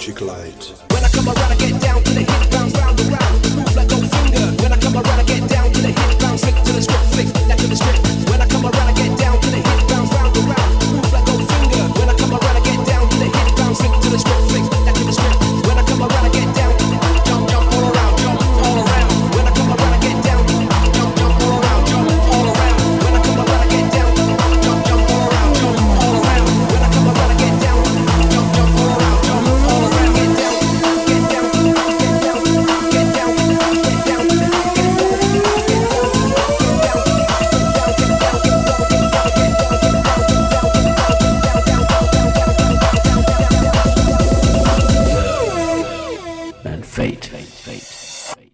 magic light. Bye.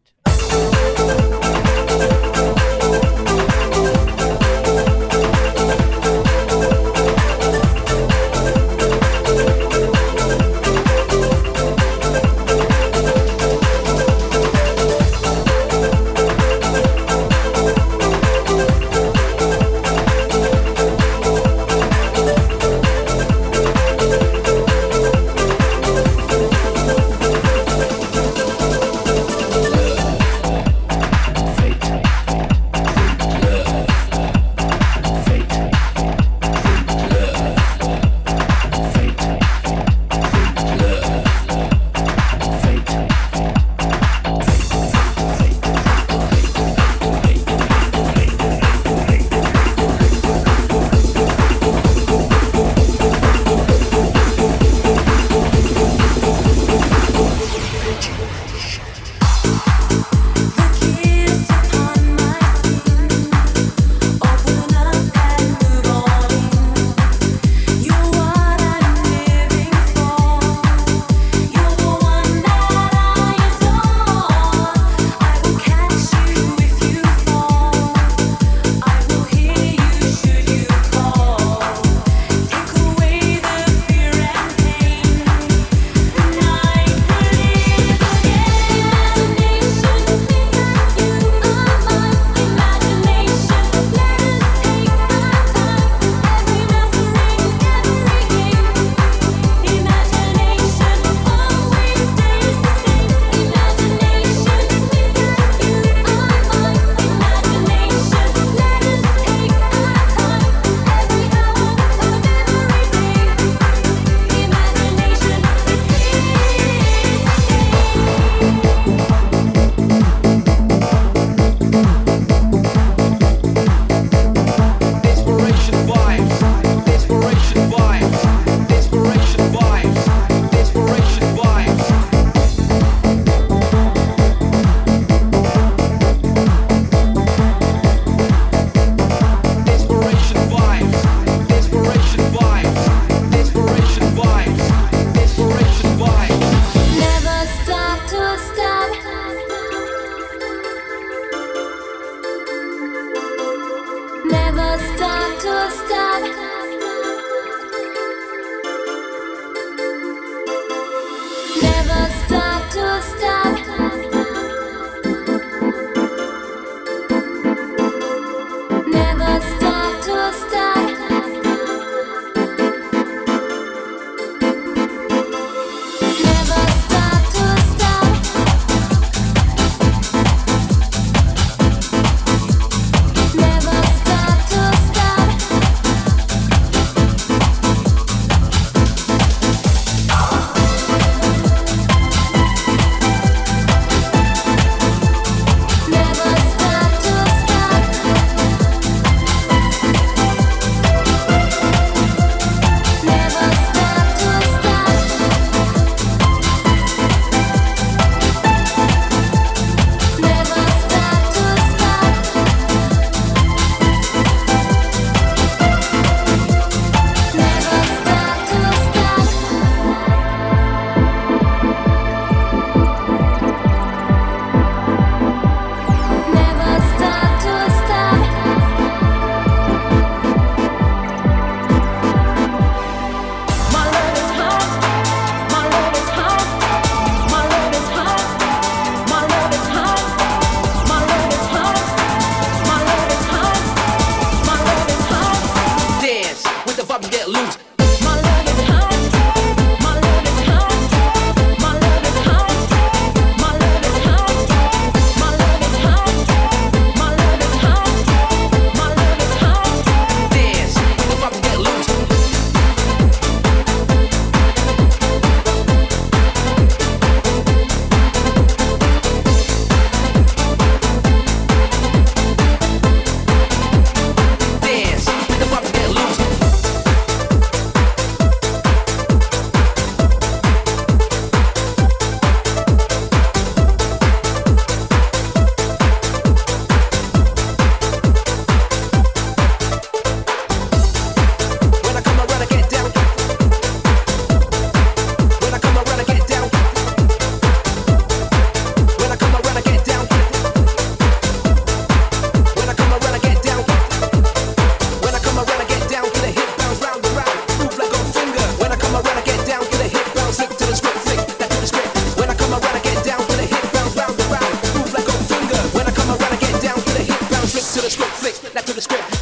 to the script, flick, not to the script.